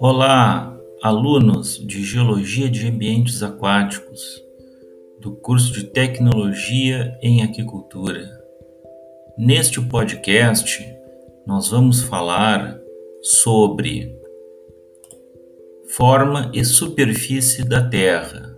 Olá, alunos de Geologia de Ambientes Aquáticos, do curso de Tecnologia em Aquicultura. Neste podcast, nós vamos falar sobre forma e superfície da Terra.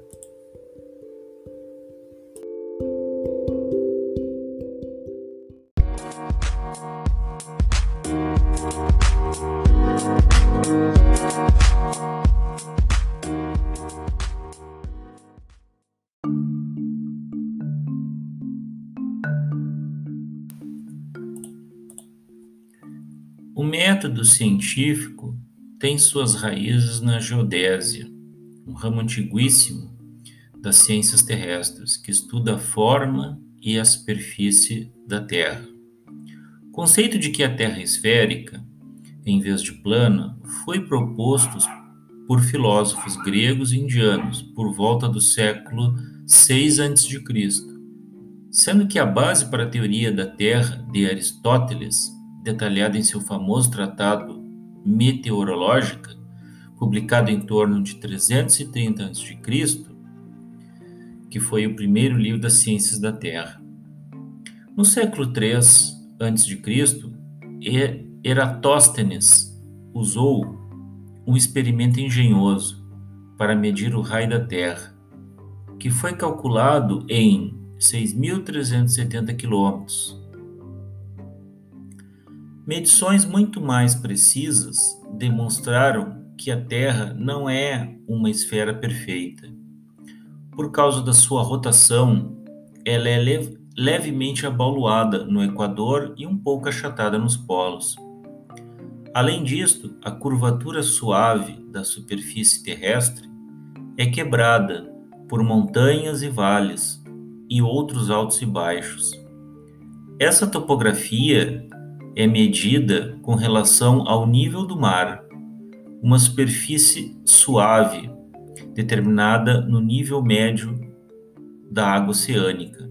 O método científico tem suas raízes na geodésia, um ramo antiguíssimo das ciências terrestres que estuda a forma e a superfície da Terra. O conceito de que a Terra é esférica, em vez de plana, foi proposto por filósofos gregos e indianos por volta do século 6 a.C., sendo que a base para a teoria da Terra de Aristóteles detalhada em seu famoso tratado Meteorológica, publicado em torno de 330 a.C., que foi o primeiro livro das ciências da Terra. No século III a.C., Eratóstenes usou um experimento engenhoso para medir o raio da Terra, que foi calculado em 6.370 quilômetros Medições muito mais precisas demonstraram que a Terra não é uma esfera perfeita. Por causa da sua rotação, ela é leve, levemente abaloada no Equador e um pouco achatada nos polos. Além disto, a curvatura suave da superfície terrestre é quebrada por montanhas e vales e outros altos e baixos. Essa topografia é medida com relação ao nível do mar, uma superfície suave determinada no nível médio da água oceânica,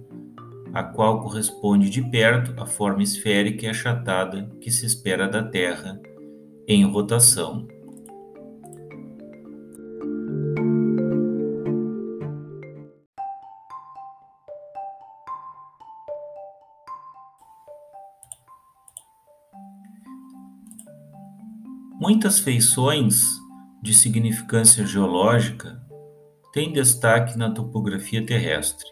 a qual corresponde de perto à forma esférica e achatada que se espera da Terra em rotação. Muitas feições de significância geológica têm destaque na topografia terrestre.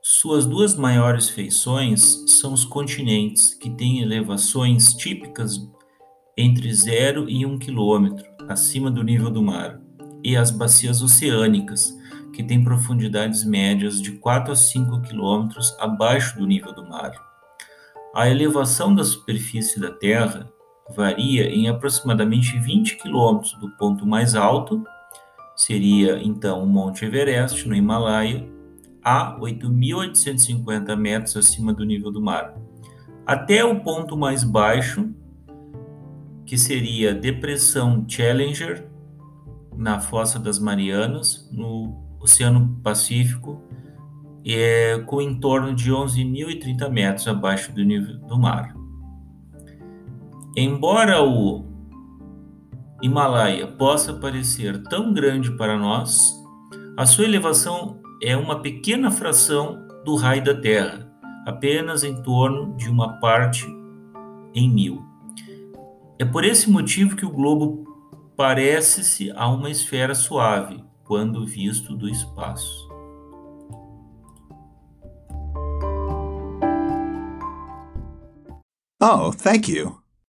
Suas duas maiores feições são os continentes, que têm elevações típicas entre 0 e 1 km acima do nível do mar, e as bacias oceânicas, que têm profundidades médias de 4 a 5 km abaixo do nível do mar. A elevação da superfície da Terra varia em aproximadamente 20 quilômetros do ponto mais alto, seria então o Monte Everest, no Himalaia, a 8.850 metros acima do nível do mar, até o ponto mais baixo, que seria a Depressão Challenger, na Fossa das Marianas, no Oceano Pacífico, é, com em torno de 11.030 metros abaixo do nível do mar. Embora o Himalaia possa parecer tão grande para nós, a sua elevação é uma pequena fração do raio da Terra, apenas em torno de uma parte em mil. É por esse motivo que o globo parece-se a uma esfera suave quando visto do espaço. Oh, thank you.